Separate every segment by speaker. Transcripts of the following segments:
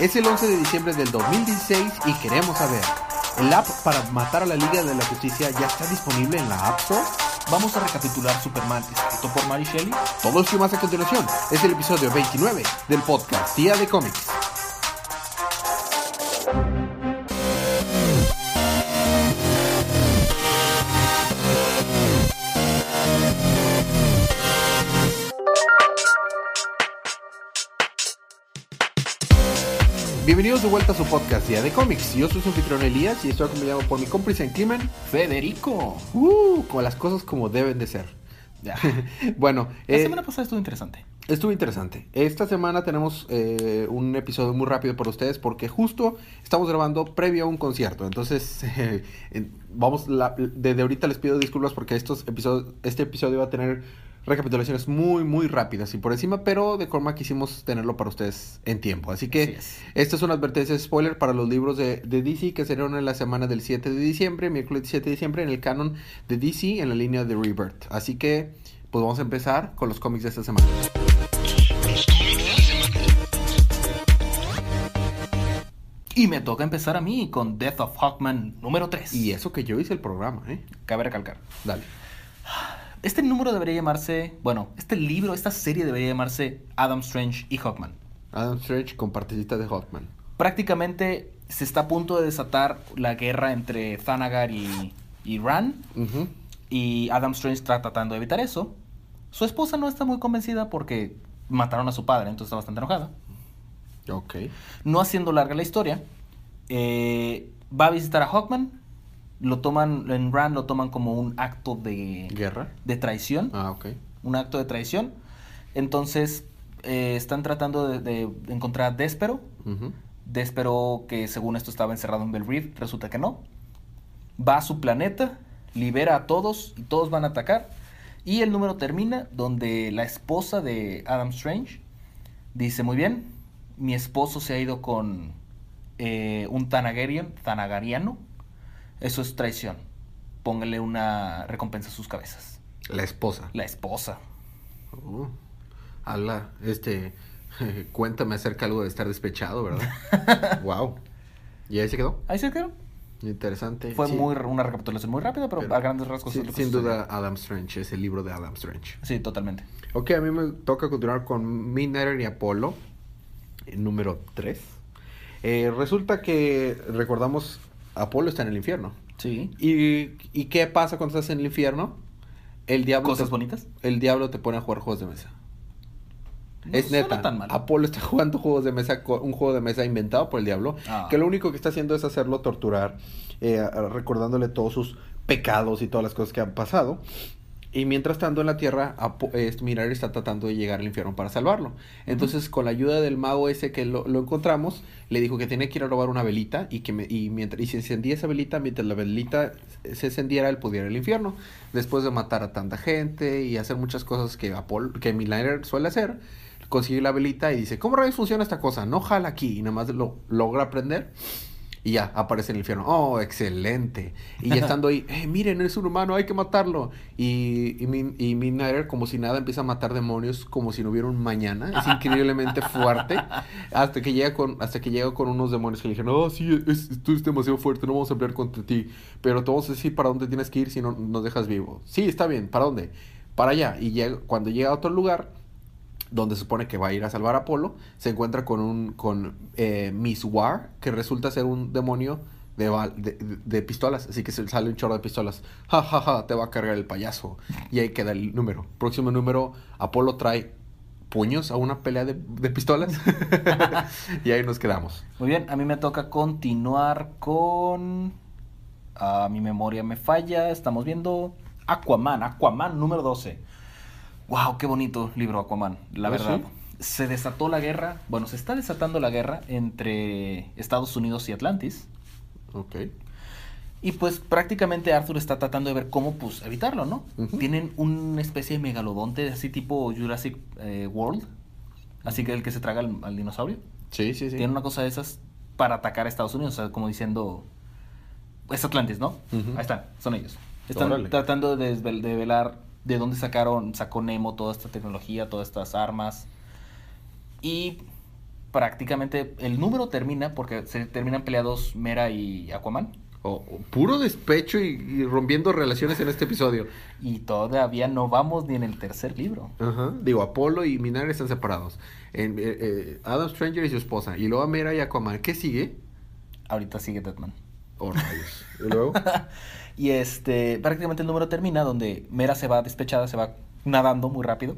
Speaker 1: Es el 11 de diciembre del 2016 y queremos saber, ¿el app para matar a la Liga de la Justicia ya está disponible en la App Store?
Speaker 2: Vamos a recapitular Superman escrito por Mary Shelley.
Speaker 1: Todo esto y más a continuación. Es el episodio 29 del podcast Día de Cómics. Bienvenidos de vuelta a su podcast Día de Cómics. Yo soy su anfitrión Elías y estoy acompañado por mi cómplice en crimen,
Speaker 2: Federico.
Speaker 1: Uh, con las cosas como deben de ser.
Speaker 2: Ya.
Speaker 1: bueno,
Speaker 2: La
Speaker 1: eh,
Speaker 2: semana pasada estuvo interesante.
Speaker 1: estuvo interesante. Esta semana tenemos eh, un episodio muy rápido para ustedes porque justo estamos grabando previo a un concierto. Entonces, eh, vamos, la- desde ahorita les pido disculpas porque estos episodios, este episodio va a tener recapitulaciones muy, muy rápidas y por encima, pero de forma quisimos tenerlo para ustedes en tiempo. Así que
Speaker 2: Así es.
Speaker 1: esta es una advertencia de spoiler para los libros de, de DC que serán en la semana del 7 de diciembre, miércoles 7 de diciembre, en el canon de DC en la línea de Rebirth. Así que, pues vamos a empezar con los cómics de esta semana.
Speaker 2: Y me toca empezar a mí con Death of Hawkman número 3.
Speaker 1: Y eso que yo hice el programa, ¿eh?
Speaker 2: Cabe recalcar.
Speaker 1: Dale.
Speaker 2: Este número debería llamarse, bueno, este libro, esta serie debería llamarse Adam Strange y Hawkman.
Speaker 1: Adam Strange con partecita de Hawkman.
Speaker 2: Prácticamente se está a punto de desatar la guerra entre Thanagar y, y Ran. Y Adam Strange está tratando de evitar eso. Su esposa no está muy convencida porque mataron a su padre, entonces está bastante enojada.
Speaker 1: Ok.
Speaker 2: No haciendo larga la historia, eh, va a visitar a Hawkman. Lo toman, en Rand lo toman como un acto de,
Speaker 1: ¿Guerra?
Speaker 2: de traición.
Speaker 1: Ah, ok.
Speaker 2: Un acto de traición. Entonces, eh, están tratando de, de encontrar a Déspero.
Speaker 1: Ujú.
Speaker 2: Déspero, que según esto estaba encerrado en Bell Reef, resulta que no. Va a su planeta, libera a todos y todos van a atacar. Y el número termina donde la esposa de Adam Strange dice, muy bien, mi esposo se ha ido con eh, un Tanagarian, Tanagariano. Eso es traición. Póngale una recompensa a sus cabezas.
Speaker 1: La esposa.
Speaker 2: La esposa.
Speaker 1: Uh. Habla, este... Cuéntame acerca algo de estar despechado, ¿verdad? wow. ¿Y ahí se quedó?
Speaker 2: Ahí se quedó.
Speaker 1: Interesante.
Speaker 2: Fue
Speaker 1: Sí.
Speaker 2: muy, una recapitulación muy rápida, pero,
Speaker 1: Pero-
Speaker 2: a grandes rasgos
Speaker 1: Sí,
Speaker 2: es lo que
Speaker 1: sin duda Adam Strange, es el libro de Adam Strange.
Speaker 2: Sí, totalmente.
Speaker 1: Ok, a mí me toca continuar con Midnighter y Apolo, eh, número 3. resulta que, recordamos, Apolo está en el infierno.
Speaker 2: Sí.
Speaker 1: ¿Y, y qué pasa cuando estás en el infierno? El diablo,
Speaker 2: ¿Cosas
Speaker 1: te,
Speaker 2: bonitas?
Speaker 1: el diablo te pone a jugar juegos de mesa.
Speaker 2: No
Speaker 1: es neta.
Speaker 2: tan mal.
Speaker 1: Apolo está jugando juegos de mesa, un juego de mesa inventado por el diablo,
Speaker 2: Ah.
Speaker 1: que lo único que está haciendo es hacerlo torturar, eh, recordándole todos sus pecados y todas las cosas que han pasado. Y mientras tanto en la tierra, Mirar está tratando de llegar al infierno para salvarlo. Entonces, con la ayuda del mago ese que lo, lo encontramos, le dijo que tenía que ir a robar una velita y que me- y mientras y si encendía esa velita, mientras la velita se encendiera, él pudiera ir al infierno. Después de matar a tanta gente y hacer muchas cosas que Apolo, que Miller suele hacer, consigue la velita y dice, ¿cómo rayos funciona esta cosa? No jala aquí y nada más lo logra prender y ya aparece en el infierno. Oh, excelente. Y ya estando ahí, eh, miren, es un humano, hay que matarlo. Y, y, Min- y como si nada, empieza a matar demonios como si no hubiera un mañana. Es increíblemente fuerte. Hasta que llega con, hasta que llega con unos demonios que le dijeron, oh, sí, es, tú eres demasiado fuerte, no vamos a pelear contra ti. Pero te vamos a decir para dónde tienes que ir si no nos dejas vivo. Sí, está bien, ¿para dónde? Para allá. Y llega, cuando llega a otro lugar, donde se supone que va a ir a salvar a Apolo, se encuentra con un con eh, Miss War, que resulta ser un demonio de, de, de- pistolas, así que se sale un chorro de pistolas. Ja, ja, ja, te va a cargar el payaso. Y ahí queda el número. Próximo número, Apolo trae puños a una pelea de, de pistolas. y ahí nos quedamos.
Speaker 2: Muy bien, a mí me toca continuar con... A mi memoria me falla, estamos viendo Aquaman, Aquaman número 12. Wow, qué bonito libro Aquaman, la
Speaker 1: ¿Ah,
Speaker 2: verdad.
Speaker 1: sí?
Speaker 2: Se desató la guerra, bueno, se está desatando la guerra entre Estados Unidos y Atlantis.
Speaker 1: Ok.
Speaker 2: Y pues prácticamente Arthur está tratando de ver cómo pues evitarlo, ¿no? Tienen una especie de megalodonte así tipo Jurassic eh, World, así que el que se traga al, al dinosaurio.
Speaker 1: Sí, sí, sí.
Speaker 2: Tienen una cosa de esas para atacar a Estados Unidos, o sea, como diciendo es Atlantis, ¿no? Ahí están, son ellos. Están
Speaker 1: Órale.
Speaker 2: tratando de desvel- de dónde sacaron, sacó Nemo toda esta tecnología, todas estas armas. Y prácticamente el número termina porque se terminan peleados Mera y Aquaman.
Speaker 1: O- o puro despecho y, y rompiendo relaciones en este episodio.
Speaker 2: Y todavía no vamos ni en el tercer libro.
Speaker 1: Ajá. Digo, Apolo y Minari están separados. En, eh, eh, Adam Stranger y su esposa. Y luego Mera y Aquaman. ¿Qué sigue?
Speaker 2: Ahorita sigue Deadman.
Speaker 1: Oh, rayos. Y luego.
Speaker 2: Y este, prácticamente el número termina donde Mera se va despechada, se va nadando muy rápido.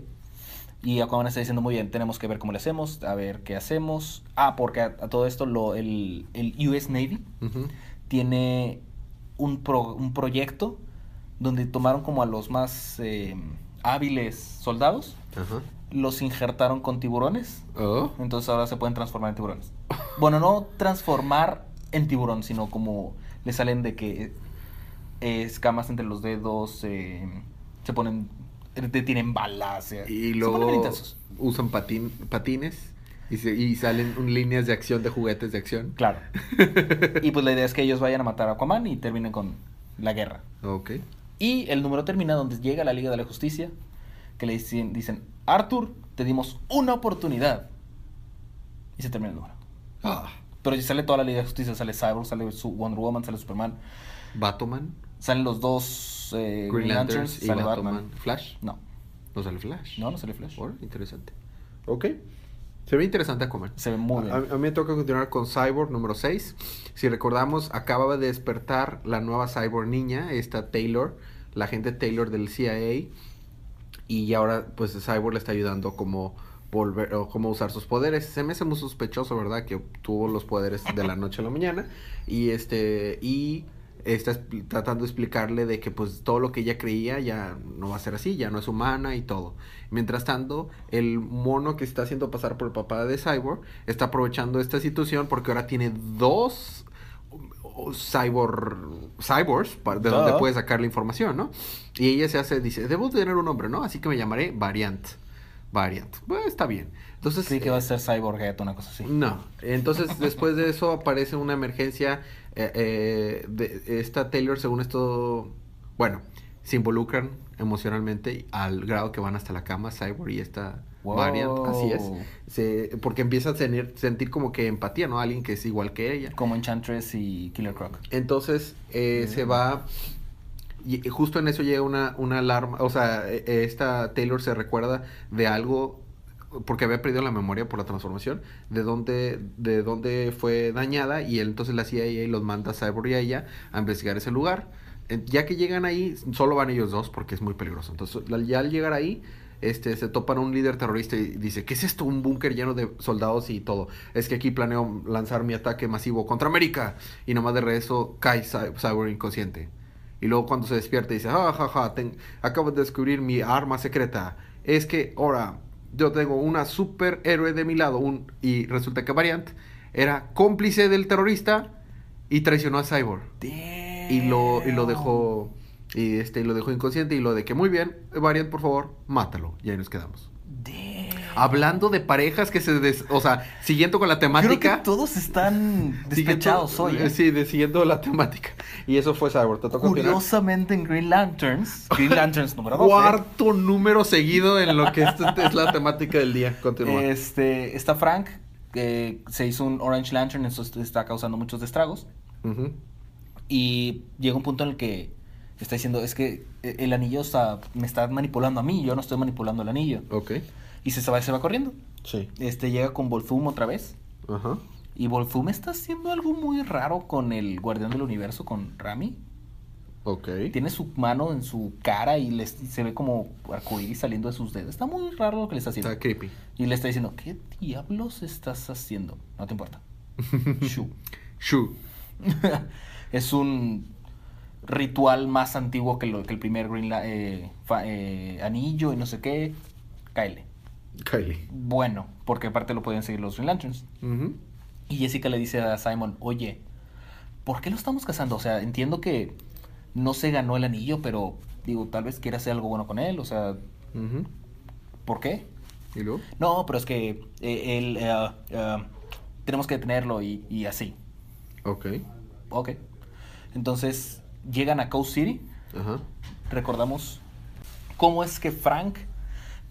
Speaker 2: Y Aquaman está diciendo, muy bien, tenemos que ver cómo le hacemos, a ver qué hacemos. Ah, porque a, a todo esto lo, el, el US Navy tiene un, pro- un proyecto donde tomaron como a los más eh, hábiles soldados,
Speaker 1: Ajá.
Speaker 2: los injertaron con tiburones,
Speaker 1: Oh.
Speaker 2: entonces ahora se pueden transformar en tiburones. Bueno, no transformar en tiburón, sino como le salen de que eh, escamas entre los dedos, eh, se ponen, eh, tienen balas, eh,
Speaker 1: Y luego usan patines y, se- y salen un- líneas de acción de juguetes de acción.
Speaker 2: Claro. y pues la idea es que ellos vayan a matar a Aquaman y terminen con la guerra.
Speaker 1: Ok.
Speaker 2: Y el número termina donde llega la Liga de la Justicia, que le dicen, dicen Arthur, te dimos una oportunidad. Y se termina el número.
Speaker 1: Ah.
Speaker 2: Pero ya sale toda la Liga de Justicia, sale Cyborg, sale Wonder Woman, sale Superman,
Speaker 1: Batman,
Speaker 2: salen los dos eh,
Speaker 1: Green Lanterns y
Speaker 2: sale
Speaker 1: Batman.
Speaker 2: Batman.
Speaker 1: Flash.
Speaker 2: No,
Speaker 1: No sale Flash.
Speaker 2: no, no sale Flash.
Speaker 1: Interesante. Ok. Se ve interesante Aquaman.
Speaker 2: Se ve muy
Speaker 1: A, a
Speaker 2: bien.
Speaker 1: mí me toca continuar con Cyborg número 6. Si recordamos, acababa de despertar la nueva Cyborg niña, esta Taylor, la agente Taylor del CIA. Y ahora, pues, Cyborg le está ayudando como volver o cómo usar sus poderes. Se me hace muy sospechoso, ¿verdad? Que obtuvo los poderes de la noche a la mañana. Y este. Y está tratando de explicarle de que pues todo lo que ella creía ya no va a ser así, ya no es humana y todo. Mientras tanto, el mono que está haciendo pasar por el papá de Cyborg está aprovechando esta situación porque ahora tiene dos cyborg cyborgs de donde
Speaker 2: Duh.
Speaker 1: puede sacar la información, ¿no? Y ella se hace dice, "Debo tener un nombre, ¿no? Así que me llamaré Variant." Variant. Bueno, está bien. Entonces
Speaker 2: Sí, que
Speaker 1: eh,
Speaker 2: va a ser Cyborg una cosa así.
Speaker 1: no, entonces después de eso aparece una emergencia. eh, eh, de, esta Taylor, según esto, bueno, se involucran emocionalmente al grado que van hasta la cama, Cyborg y esta
Speaker 2: Wow.
Speaker 1: Variant, así es. Se, porque empieza a tener, sentir como que empatía, ¿no? Alguien que es igual que ella.
Speaker 2: Como Enchantress y Killer Croc.
Speaker 1: Entonces eh, se va. Y justo en eso llega una, una alarma. O sea, eh, eh, esta Taylor se recuerda de algo. Porque había perdido la memoria por la transformación. De dónde, de dónde fue dañada. Y él, entonces la CIA los manda a Cyborg y a ella a investigar ese lugar. Ya que llegan ahí, solo van ellos dos porque es muy peligroso. Entonces, ya al llegar ahí, este, se topan un líder terrorista y dice, ¿qué es esto? Un búnker lleno de soldados y todo. Es que aquí planeo lanzar mi ataque masivo contra América. Y nomás de regreso cae Cy- Cyborg inconsciente. Y luego cuando se despierta dice, ah, ja, ja, acabo de descubrir mi arma secreta. Es que ahora yo tengo una superhéroe de mi lado. Y resulta que Variant era cómplice del terrorista y traicionó a Cyborg. Y lo, y lo dejó y este y lo dejó inconsciente y lo de que muy bien, Variant, por favor, mátalo. Y ahí nos quedamos. Hablando de parejas que se des- o sea, siguiendo con la
Speaker 2: Creo
Speaker 1: temática.
Speaker 2: que todos están despechados hoy. ¿eh?
Speaker 1: Sí, de- siguiendo la temática. Y eso fue Cyborg. ¿Te toca?
Speaker 2: Curiosamente en Green Lanterns, Green Lanterns número 12,
Speaker 1: Cuarto número seguido en lo que es la temática del día. Continúa.
Speaker 2: este, está Frank, que se hizo un Orange Lantern, eso est- está causando muchos estragos.
Speaker 1: Ujú.
Speaker 2: Y llega un punto en el que está diciendo, es que eh, el anillo está, me está manipulando a mí, yo no estoy manipulando el anillo.
Speaker 1: Ok.
Speaker 2: Y se, va, se va corriendo.
Speaker 1: Sí.
Speaker 2: Este llega con Volfum otra vez.
Speaker 1: Ajá.
Speaker 2: Y Volfum está haciendo algo muy raro con el Guardián del Universo, con Rami.
Speaker 1: Ok.
Speaker 2: Tiene su mano en su cara y, les- y se ve como arcoíris saliendo de sus dedos. Está muy raro lo que le está haciendo.
Speaker 1: Está creepy.
Speaker 2: Y le está diciendo, ¿qué diablos estás haciendo? No te importa. Shu.
Speaker 1: Shu.
Speaker 2: es un ritual más antiguo que, lo, que el primer Green eh, fa- eh, anillo y no sé qué. Cáele.
Speaker 1: Kylie.
Speaker 2: Bueno, porque aparte lo pueden seguir los Green Lanterns. Y Jessica le dice a Simon, oye, ¿por qué lo estamos casando? O sea, entiendo que no se ganó el anillo, pero digo, tal vez quiera hacer algo bueno con él. O sea. ¿por qué?
Speaker 1: ¿Y luego?
Speaker 2: No, pero es que eh, él, eh, eh, tenemos que detenerlo y, y así.
Speaker 1: Ok.
Speaker 2: Ok. Entonces, llegan a Coast City.
Speaker 1: Ajá.
Speaker 2: Recordamos cómo es que Frank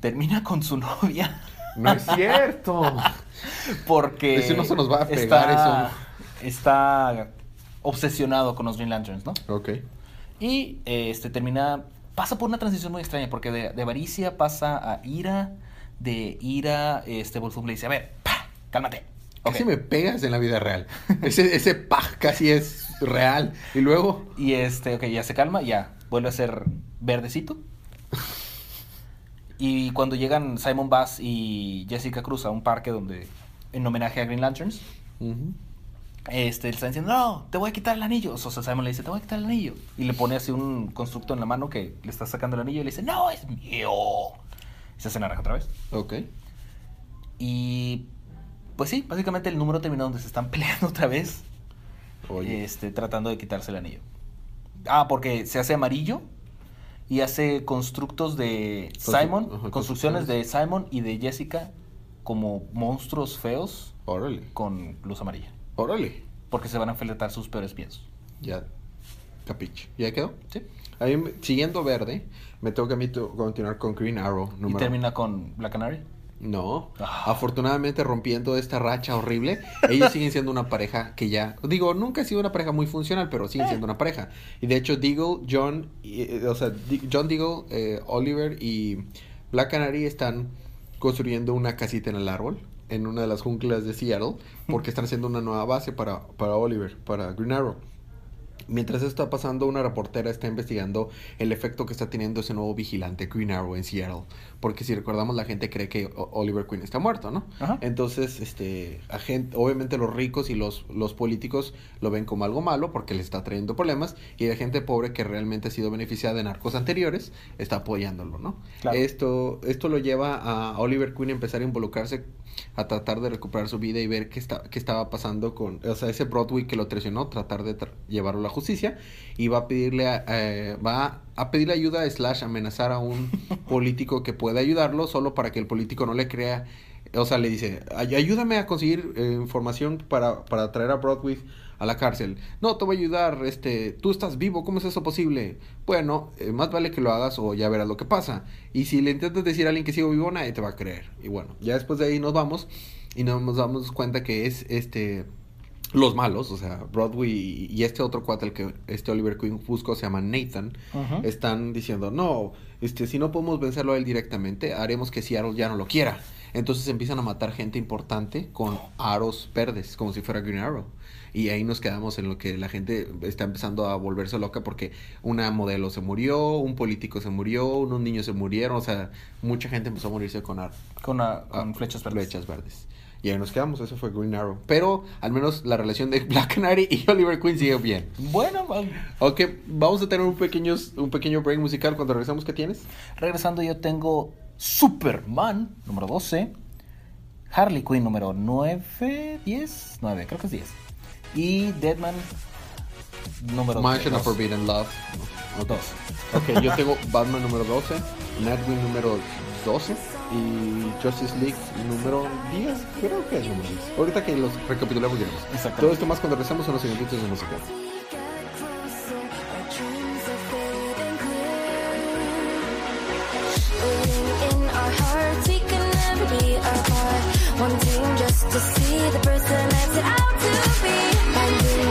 Speaker 2: termina con su novia.
Speaker 1: No es cierto.
Speaker 2: Porque
Speaker 1: Ese no se nos va a pegar
Speaker 2: está, está obsesionado con los Green Lanterns, ¿no?
Speaker 1: Ok.
Speaker 2: Y este termina, pasa por una transición muy extraña, porque de, de avaricia pasa a ira, de ira, este Volsung le dice, a ver, pa, cálmate. Ok.
Speaker 1: Casi me pegas en la vida real. Ese, ese paj casi es real. Y luego,
Speaker 2: Y este, ok, ya se calma, ya vuelve a ser verdecito. Y cuando llegan Simon Bass y Jessica Cruz a un parque donde, en homenaje a Green Lanterns,
Speaker 1: ujú,
Speaker 2: este, le están diciendo, no, te voy a quitar el anillo. O sea, Simon le dice, te voy a quitar el anillo. Y le pone así un constructo en la mano que le está sacando el anillo y le dice, no, es mío. Y se hace naranja otra vez.
Speaker 1: ok.
Speaker 2: Y pues sí, básicamente el número termina donde se están peleando otra vez.
Speaker 1: Oye.
Speaker 2: Este, tratando de quitarse el anillo. Ah, porque se hace amarillo y hace constructos de
Speaker 1: Constru-
Speaker 2: Simon,
Speaker 1: ajá,
Speaker 2: construcciones de. Simon y de Jessica como monstruos feos
Speaker 1: Órale.
Speaker 2: con luz amarilla.
Speaker 1: Órale.
Speaker 2: Porque se van a enfrentar sus peores piensos.
Speaker 1: Ya. Capiche. ¿Ya quedó?
Speaker 2: ¿Sí?
Speaker 1: A mí, me- siguiendo verde, me toca a mí continuar con Green Arrow.
Speaker 2: Y termina con Black Canary.
Speaker 1: No.
Speaker 2: Ah.
Speaker 1: Afortunadamente rompiendo esta racha horrible, ellos siguen siendo una pareja que ya, digo, nunca ha sido una pareja muy funcional, pero siguen siendo una pareja. Y de hecho, Deagle, John, y, eh, o sea, John Deagle, eh, Oliver y Black Canary están construyendo una casita en el árbol, en una de las junglas de Seattle, porque están haciendo una nueva base para, para Oliver, para Green Arrow. Mientras esto está pasando, una reportera está investigando el efecto que está teniendo ese nuevo vigilante Green Arrow en Seattle. Porque si recordamos, la gente cree que Oliver Queen está muerto, ¿no?
Speaker 2: Ajá.
Speaker 1: Entonces, este, a gente- obviamente los ricos y los, los políticos lo ven como algo malo porque le está trayendo problemas. Y la gente pobre que realmente ha sido beneficiada de narcos anteriores está apoyándolo, ¿no?
Speaker 2: Claro.
Speaker 1: Esto, esto lo lleva a Oliver Queen a empezar a involucrarse, a tratar de recuperar su vida y ver qué, está, qué estaba pasando con, o sea, ese Broadway que lo traicionó, tratar de tra- llevarlo a justicia y va a pedirle, a- eh, va a pedirle ayuda slash amenazar a un político que pueda ayudarlo solo para que el político no le crea, o sea, le dice, "Ay- ayúdame a conseguir eh, información para, para traer a Broadway a la cárcel. No, te voy a ayudar, este, tú estás vivo, ¿cómo es eso posible? Bueno, eh, más vale que lo hagas o ya verás lo que pasa. Y si le intentas decir a alguien que sigo vivo, nadie te va a creer. Y bueno, ya después de ahí nos vamos y nos damos cuenta que es este los malos, o sea, Broadway y- este otro cuate el que este Oliver Queen buscó se llama Nathan, están diciendo, no, este, si no podemos vencerlo a él directamente, haremos que Seattle ya no lo quiera. Entonces empiezan a matar gente importante con aros verdes, como si fuera Green Arrow. Y ahí nos quedamos en lo que la gente está empezando a volverse loca porque una modelo se murió, un político se murió, unos niños se murieron, o sea, mucha gente empezó a morirse con, ar-
Speaker 2: Con, con flechas verdes.
Speaker 1: flechas verdes. Y ahí nos quedamos, eso fue Green Arrow. Pero al menos la relación de Black Canary y Oliver Queen sigue bien.
Speaker 2: Bueno, va-
Speaker 1: Ok, vamos a tener un pequeño, un pequeño break musical cuando regresamos. ¿Qué tienes?
Speaker 2: regresando yo tengo Superman, número 12. Harley Quinn, número 9, 10, 9, creo que es 10. Y Deadman, número
Speaker 1: Mansion of
Speaker 2: 2.
Speaker 1: Forbidden Love. No,
Speaker 2: Dos.
Speaker 1: Ok, yo tengo Batman número 12, Nightwing número 12 y Justice League número 10. Creo que es número 10. Ahorita que los recapitulamos diremos.
Speaker 2: Exactamente.
Speaker 1: Todo esto más cuando regresamos unos segunditos de música.
Speaker 3: Just to see the person I set out to be.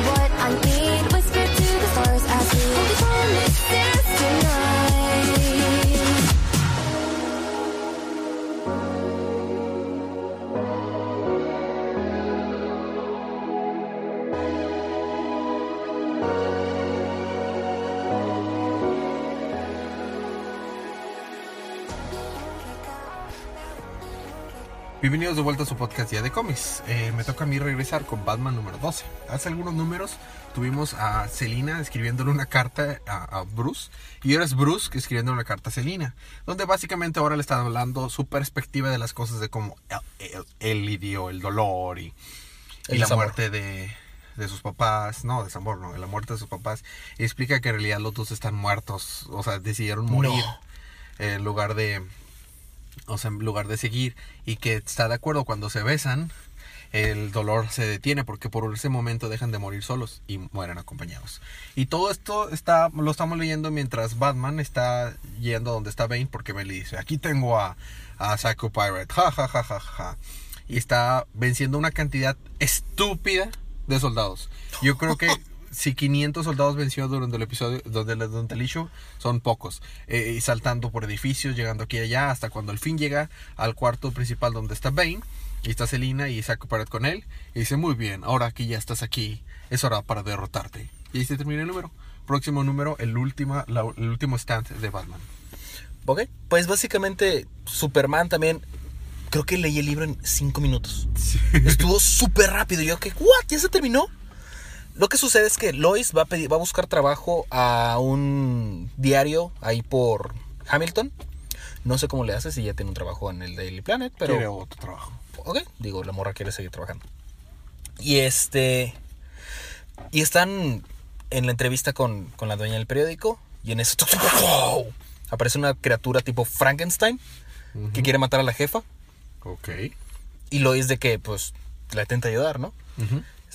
Speaker 1: Bienvenidos de vuelta a su podcast Día de Cómics. Eh, me toca a mí regresar con Batman número 12. Hace algunos números tuvimos a Selina escribiéndole una carta a, a Bruce y ahora es Bruce que escribiendo una carta a Selina, donde básicamente ahora le están hablando su perspectiva de las cosas de cómo él, él- lidió el dolor y, la muerte de, de sus papás, no, desamor, no, la muerte de sus papás. Y explica que en realidad los dos están muertos, o sea, decidieron morir en lugar de o sea, en lugar de seguir y que está de acuerdo cuando se besan, el dolor se detiene porque por ese momento dejan de morir solos y mueren acompañados. Y todo esto está lo estamos leyendo mientras Batman está yendo donde está Bane porque Bane le dice, "Aquí tengo a a Psycho Pirate." Ja ja ja ja ja. y está venciendo una cantidad estúpida de soldados. Yo creo que si 500 soldados venció durante el episodio donde durante el issue, son pocos. Eh, y saltando por edificios, llegando aquí y allá, hasta cuando al fin llega al cuarto principal donde está Bane. Y está Selina y saca pared con él. Y dice, muy bien, ahora que ya estás aquí, es hora para derrotarte. Y ahí se termina el número. Próximo número, el, última, la- el último stand de Batman.
Speaker 2: Ok. Pues básicamente, Superman también. Creo que leí el libro en cinco minutos. Estuvo súper rápido. Yo que, ¿what? ¿Ya se terminó? Lo que sucede es que Lois va a, pedir, va a buscar trabajo a un diario ahí por Hamilton. No sé cómo le hace si ya tiene un trabajo en el Daily Planet, pero.
Speaker 1: Quiere otro trabajo.
Speaker 2: Ok, digo, la morra quiere seguir trabajando. Y este. Y están en la entrevista con, con la dueña del periódico. Y en eso. ¡wow! Aparece una criatura tipo Frankenstein que quiere matar a la jefa.
Speaker 1: Ok.
Speaker 2: Y Lois de que, pues, la intenta ayudar, ¿no?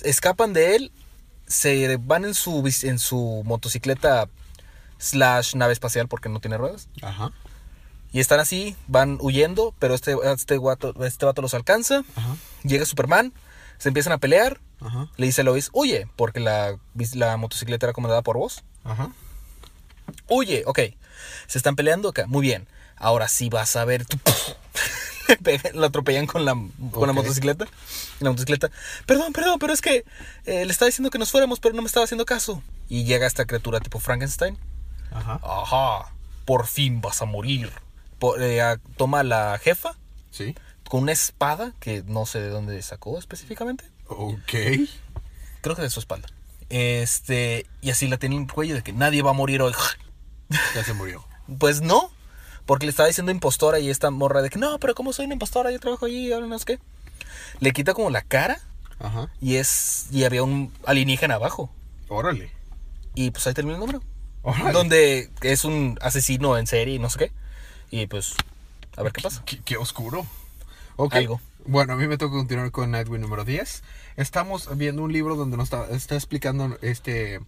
Speaker 2: Escapan de él. Se van en su, en su motocicleta slash nave espacial porque no tiene ruedas.
Speaker 1: Ajá.
Speaker 2: Y están así, van huyendo, pero este, este, guato, este vato los alcanza.
Speaker 1: Ajá.
Speaker 2: Llega Superman, se empiezan a pelear.
Speaker 1: Ajá.
Speaker 2: Le dice a Lois, huye, porque la, la motocicleta era comandada por vos.
Speaker 1: Ajá.
Speaker 2: Huye, ok. Se están peleando acá. Muy bien. Ahora sí vas a ver. Le pega- lo atropellan con la, con la motocicleta. La motocicleta. Perdón, perdón, pero es que eh, le estaba diciendo que nos fuéramos, pero no me estaba haciendo caso. Y llega esta criatura tipo Frankenstein.
Speaker 1: Ajá.
Speaker 2: Ajá. Por fin vas a morir. Po- eh, toma a la jefa
Speaker 1: Sí.
Speaker 2: con una espada que no sé de dónde sacó específicamente.
Speaker 1: Ok.
Speaker 2: Creo que de su espalda. Este. Y así la tiene en el cuello de que nadie va a morir hoy.
Speaker 1: Ya se murió.
Speaker 2: Pues no. Porque le estaba diciendo impostora y esta morra de que no, pero como soy una impostora, yo trabajo allí, ahora no sé qué. Le quita como la cara
Speaker 1: Ajá.
Speaker 2: y es. Y había un alienígena abajo.
Speaker 1: Órale.
Speaker 2: Y pues ahí termina el número.
Speaker 1: Órale.
Speaker 2: Donde es un asesino en serie y no sé qué. Y pues. A ver qué pasa.
Speaker 1: Qué, qué oscuro.
Speaker 2: Algo.
Speaker 1: Bueno, a mí me toca continuar con Nightwing número 10. Estamos viendo un libro donde nos está, está explicando este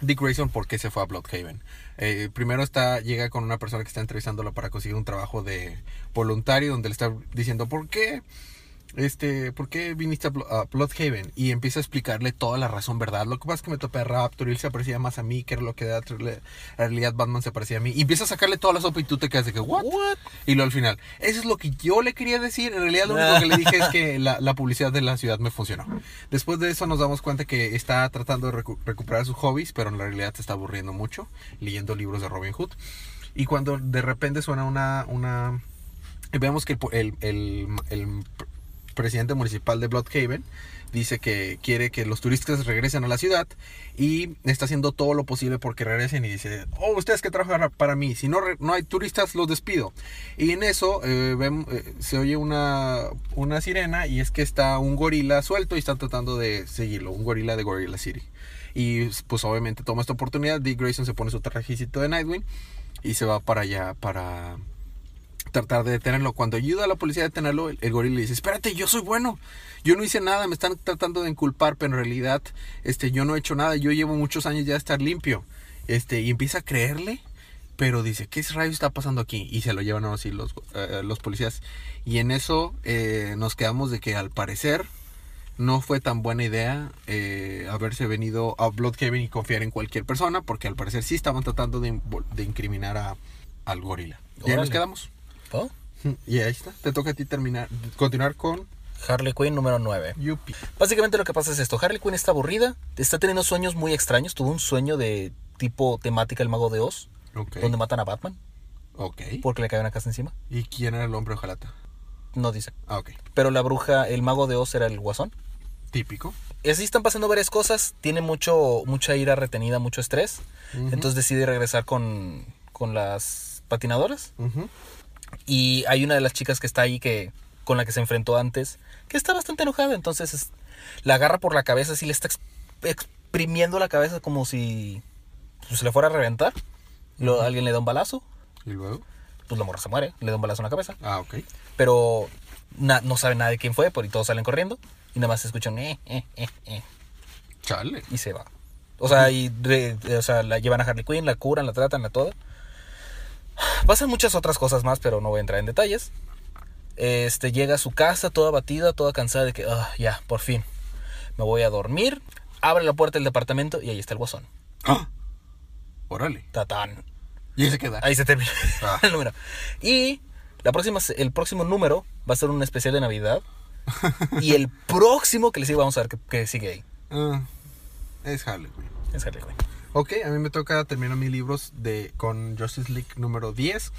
Speaker 1: Dick Grayson por qué se fue a Bloodhaven. Eh, primero está llega con una persona que está entrevistándolo para conseguir un trabajo de voluntario donde le está diciendo por qué este, ¿por qué viniste a, Blo- a Bloodhaven? Y empieza a explicarle toda la razón, ¿verdad? Lo que pasa es que me topé a Raptor y él se parecía más a mí, que era lo que de en realidad Batman se parecía a mí. Y empieza a sacarle toda la sopa y tú te quedas de que, ¿what?
Speaker 2: What?
Speaker 1: Y luego al final, eso es lo que yo le quería decir. En realidad lo único que le dije es que la, la publicidad de la ciudad me funcionó. Después de eso nos damos cuenta que está tratando de recu- recuperar sus hobbies, pero en realidad se está aburriendo mucho leyendo libros de Robin Hood. Y cuando de repente suena una... una vemos que el, el, presidente municipal de Bloodhaven dice que quiere que los turistas regresen a la ciudad y está haciendo todo lo posible porque regresen y dice, oh, ustedes que trabajan para mí, si no, no hay turistas los despido. Y en eso eh, eh, se oye una, una sirena y es que está un gorila suelto y están tratando de seguirlo, un gorila de Gorilla City. Y pues obviamente toma esta oportunidad, Dick Grayson se pone su trajecito de Nightwing y se va para allá para tratar de detenerlo. Cuando ayuda a la policía a detenerlo, el, el gorila le dice, espérate, yo soy bueno. Yo no hice nada, me están tratando de inculpar, pero en realidad este, yo no he hecho nada. Yo llevo muchos años ya de estar limpio. Este, y empieza a creerle, pero dice, ¿qué rayos está pasando aquí? Y se lo llevan así los, eh, los policías. Y en eso eh, nos quedamos de que al parecer no fue tan buena idea eh, haberse venido a Bloodhaven y confiar en cualquier persona, porque al parecer sí estaban tratando de, de incriminar a, al gorila. Y ahí nos quedamos. Y ahí está. Te toca a ti terminar, continuar con
Speaker 2: Harley Quinn número 9.
Speaker 1: Yuppie.
Speaker 2: Básicamente lo que pasa es esto. Harley Quinn está aburrida, está teniendo sueños muy extraños. Tuvo un sueño de tipo temática El Mago de Oz,
Speaker 1: Ok.
Speaker 2: donde matan a Batman
Speaker 1: Ok.
Speaker 2: porque le cae una casa encima.
Speaker 1: ¿Y quién era el hombre ojalata?
Speaker 2: No dice.
Speaker 1: Ah, ok.
Speaker 2: Pero la bruja, el Mago de Oz era el guasón.
Speaker 1: Típico.
Speaker 2: Y así están pasando varias cosas. Tiene mucho, mucha ira retenida, mucho estrés. Entonces decide regresar con, con las patinadoras.
Speaker 1: Ujú.
Speaker 2: Y hay una de las chicas que está ahí que con la que se enfrentó antes, que está bastante enojada. Entonces es- la agarra por la cabeza, así le está ex- exprimiendo la cabeza como si pues, se le fuera a reventar. Lo- alguien le da un balazo,
Speaker 1: ¿Y luego?
Speaker 2: pues la morra se muere, le da un balazo en la cabeza.
Speaker 1: Ah, ok.
Speaker 2: Pero na- no sabe nada de quién fue, por y todos salen corriendo. Y nada más se escuchan eh, eh, eh, eh,
Speaker 1: Chale.
Speaker 2: y se va. O sea, y re- o sea, la llevan a Harley Quinn, la curan, la tratan, la todo. Pasan muchas otras cosas más, pero no voy a entrar en detalles. Este llega a su casa toda batida, toda cansada de que "Ah, ya, por fin. Me voy a dormir. Abre la puerta del departamento y ahí está el guasón.
Speaker 1: ¡Ah! Órale.
Speaker 2: Tatán.
Speaker 1: Y ahí se queda.
Speaker 2: Ahí se termina
Speaker 1: Ah.
Speaker 2: el número. Y la próxima, el próximo número va a ser un especial de Navidad. y el próximo que les sigue, vamos a ver que, que sigue ahí.
Speaker 1: Ah, es Harley Quinn.
Speaker 2: Es Harley Quinn.
Speaker 1: Ok, a mí me toca terminar mis libros de, con Justice League número 10.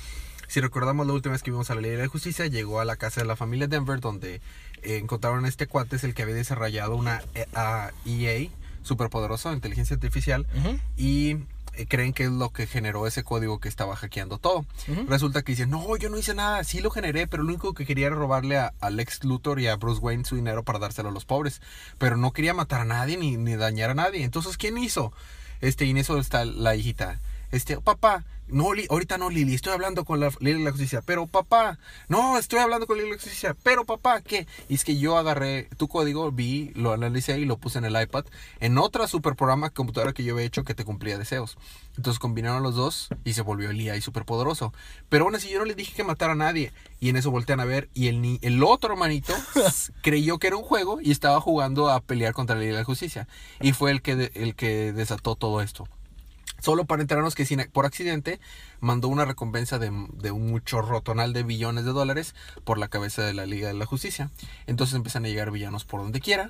Speaker 1: Si recordamos la última vez que vimos a la Ley de la Justicia, llegó a la casa de la familia Denver donde eh, encontraron a este cuate, es el que había desarrollado una eh, a EA superpoderosa, inteligencia artificial,
Speaker 2: Ujú.
Speaker 1: y eh, creen que es lo que generó ese código que estaba hackeando todo.
Speaker 2: Ujú.
Speaker 1: Resulta que dicen, no, yo no hice nada, sí lo generé, pero lo único que quería era robarle a, a Lex Luthor y a Bruce Wayne su dinero para dárselo a los pobres. Pero no quería matar a nadie ni, ni dañar a nadie. Entonces, ¿quién hizo? Este, y en eso está la hijita. Este, papá, no, ahorita no, Lili, estoy hablando con la Lili de la Justicia. Pero papá, no, estoy hablando con Lili de la Justicia. Pero papá, ¿qué? Y es que yo agarré tu código, vi, lo analicé y lo puse en el iPad en otra super programa computadora que yo había hecho que te cumplía deseos. Entonces combinaron los dos y se volvió el IA y superpoderoso. Pero aún así yo no le dije que matara a nadie. Y en eso voltean a ver y el, ni- el otro hermanito creyó que era un juego y estaba jugando a pelear contra la Ley de la Justicia. Y fue el que, el que desató todo esto. Solo para enterarnos que sin- por accidente mandó una recompensa de, de un chorro tonal de billones de dólares por la cabeza de la Liga de la Justicia. Entonces empiezan a llegar villanos por donde quiera.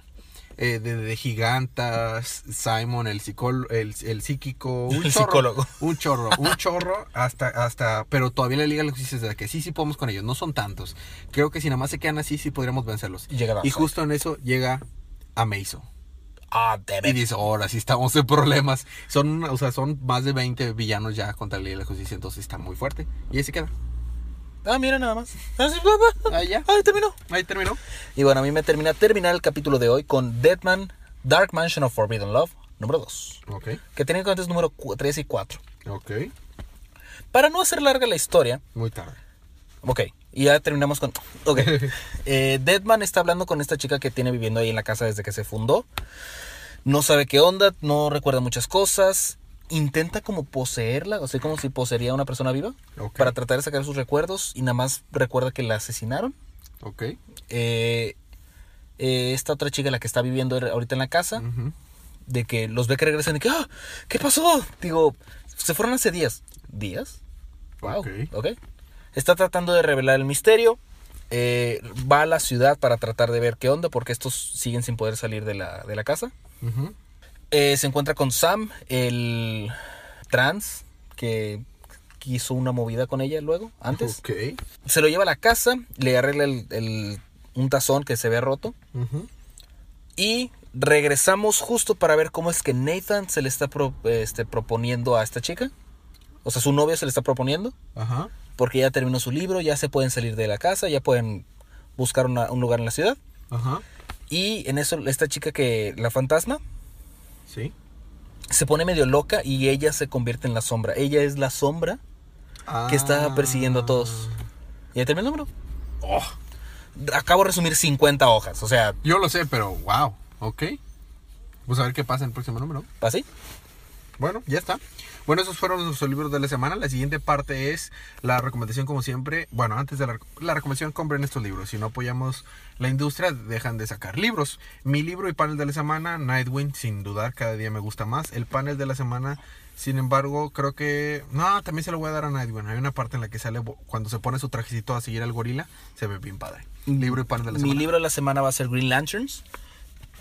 Speaker 1: Eh, de, de gigantas, Simon, el, el, el psíquico, un
Speaker 2: El
Speaker 1: chorro,
Speaker 2: psicólogo.
Speaker 1: un chorro, un chorro, hasta, hasta, pero todavía la Liga de la Justicia es de que sí, sí podemos con ellos, no son tantos. Creo que si nada más se quedan así, sí podríamos vencerlos.
Speaker 2: Y llega
Speaker 1: Y justo en eso llega Amazo.
Speaker 2: Ah,
Speaker 1: Y dice, ahora sí estamos en problemas. Son, o sea, son más de 20 villanos ya contra la Liga de la Justicia, entonces está muy fuerte. Y ahí se queda.
Speaker 2: Ah, mira nada más. Ah,
Speaker 1: ya.
Speaker 2: Ahí terminó.
Speaker 1: Ahí terminó.
Speaker 2: Y bueno, a mí me termina terminar el capítulo de hoy con Deadman, Dark Mansion of Forbidden Love, número 2.
Speaker 1: Ok,
Speaker 2: Que técnicamente es número 3 y 4.
Speaker 1: ok.
Speaker 2: Para no hacer larga la historia,
Speaker 1: Muy tarde.
Speaker 2: ok, y ya terminamos con... Ok, eh, Deadman está hablando con esta chica que tiene viviendo ahí en la casa desde que se fundó. No sabe qué onda, no recuerda muchas cosas. Intenta como poseerla, o sea, como si poseería a una persona viva. Para tratar de sacar sus recuerdos y nada más recuerda que la asesinaron.
Speaker 1: Ok.
Speaker 2: Eh, eh, esta otra chica, la que está viviendo ahorita en la casa, de que los ve que regresan y que, "Ah, ¿qué pasó? Digo, se fueron hace días. ¿Días? Wow.
Speaker 1: Ok.
Speaker 2: ok. Está tratando de revelar el misterio. eh, va a la ciudad para tratar de ver qué onda, porque estos siguen sin poder salir de la, de la casa. Eh, se encuentra con Sam, el trans, que hizo una movida con ella luego, antes.
Speaker 1: Ok.
Speaker 2: Se lo lleva a la casa, le arregla el- el- un tazón que se ve roto. Y regresamos justo para ver cómo es que Nathan se le está pro- este, proponiendo a esta chica. O sea, su novio se le está proponiendo.
Speaker 1: Ajá.
Speaker 2: Porque ya terminó su libro, ya se pueden salir de la casa, ya pueden buscar una- un lugar en la ciudad.
Speaker 1: Ajá.
Speaker 2: Y en eso esta chica que, la fantasma,
Speaker 1: Sí.
Speaker 2: se pone medio loca y ella se convierte en la sombra. Ella es la sombra que está
Speaker 1: Ah.
Speaker 2: persiguiendo a todos. ¿Y ya terminó el número?
Speaker 1: Oh,
Speaker 2: Acabo de resumir 50 hojas, o sea,
Speaker 1: yo lo sé, pero wow. Ok. Vamos a ver qué pasa en el próximo número.
Speaker 2: ¿así?
Speaker 1: Bueno, ya está. Bueno, esos fueron nuestros libros de la semana. La siguiente parte es la recomendación, como siempre. Bueno, antes de la, la recomendación, compren estos libros. Si no apoyamos la industria, dejan de sacar libros. Mi libro y panel de la semana, Nightwing, sin dudar, cada día me gusta más. El panel de la semana, sin embargo, creo que. No, también se lo voy a dar a Nightwing. Hay una parte en la que sale cuando se pone su trajecito a seguir al gorila. Se ve bien padre. Libro y panel de la
Speaker 2: Mi
Speaker 1: semana.
Speaker 2: libro de la semana va a ser Green Lanterns.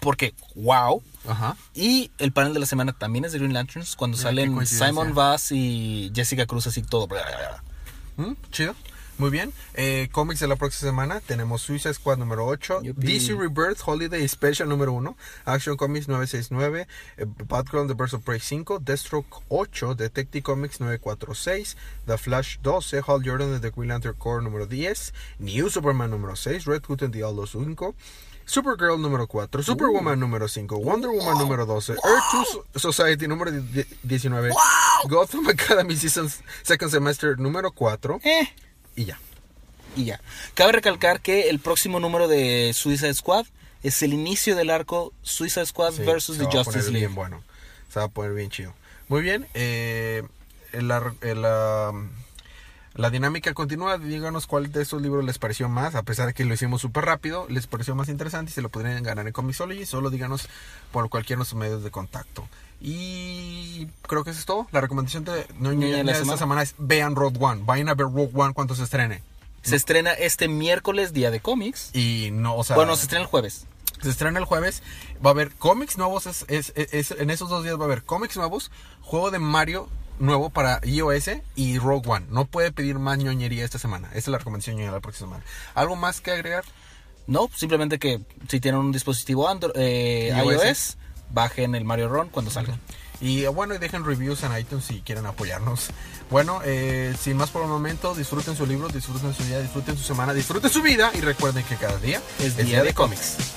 Speaker 2: Porque, wow.
Speaker 1: Ajá.
Speaker 2: Y el panel de la semana también es de Green Lanterns. Cuando
Speaker 1: Mira,
Speaker 2: salen. Simon Bass y Jessica Cruz así todo.
Speaker 1: Mm, Chido. Muy bien. Eh, cómics de la próxima semana. Tenemos Suicide Squad número 8.
Speaker 2: Yupi.
Speaker 1: DC Rebirth Holiday Special número 1. Action Comics 969. eh, Batgirl The Birds of Prey 5. Deathstroke 8. Detective Comics 946. The Flash 12. Hal Jordan de The Green Lantern Corps número 10. New Superman número 6. Red Hood and the Outlaws 5. Supergirl número 4, Superwoman número 5, Wonder Woman número 12, Earth 2 Society número die- 19, Gotham Academy Season Second Semester número 4
Speaker 2: Eh,
Speaker 1: y ya.
Speaker 2: y ya. Cabe recalcar que el próximo número de Suicide Squad es el inicio del arco Suicide Squad
Speaker 1: Sí,
Speaker 2: versus
Speaker 1: se
Speaker 2: The
Speaker 1: va a
Speaker 2: Justice
Speaker 1: poner
Speaker 2: League.
Speaker 1: bien bueno. Se va a poner bien chido. Muy bien. eh, el ar- el, um, La dinámica continúa, díganos cuál de estos libros les pareció más, a pesar de que lo hicimos súper rápido, les pareció más interesante y se lo podrían ganar en Comixology, solo díganos por cualquier de nuestros medios de contacto. Y creo que eso es todo. La recomendación de, no,
Speaker 4: de la
Speaker 1: esta
Speaker 4: semana.
Speaker 1: semana es vean Road One, vayan a ver Road One cuando se estrene.
Speaker 2: Se estrena este miércoles, día de cómics.
Speaker 1: Y no, o sea,
Speaker 2: Bueno, se estrena el jueves.
Speaker 1: se estrena el jueves. Va a haber cómics nuevos. Es, es- es- es- en esos dos días va a haber cómics nuevos. Juego de Mario nuevo para iOS y Rogue One. No puede pedir más ñoñería esta semana. Esa es la recomendación ñoñera de la próxima semana. ¿Algo más que agregar?
Speaker 2: No, simplemente que si tienen un dispositivo Android, eh,
Speaker 1: iOS.
Speaker 2: iOS, bajen el Mario Run cuando salga.
Speaker 1: Y eh, bueno, y dejen reviews en iTunes si quieren apoyarnos. Bueno, eh, sin más por el momento, disfruten su libro, disfruten su día, disfruten su semana, disfruten su vida y recuerden que cada día
Speaker 2: Es día de cómics.
Speaker 1: cómics.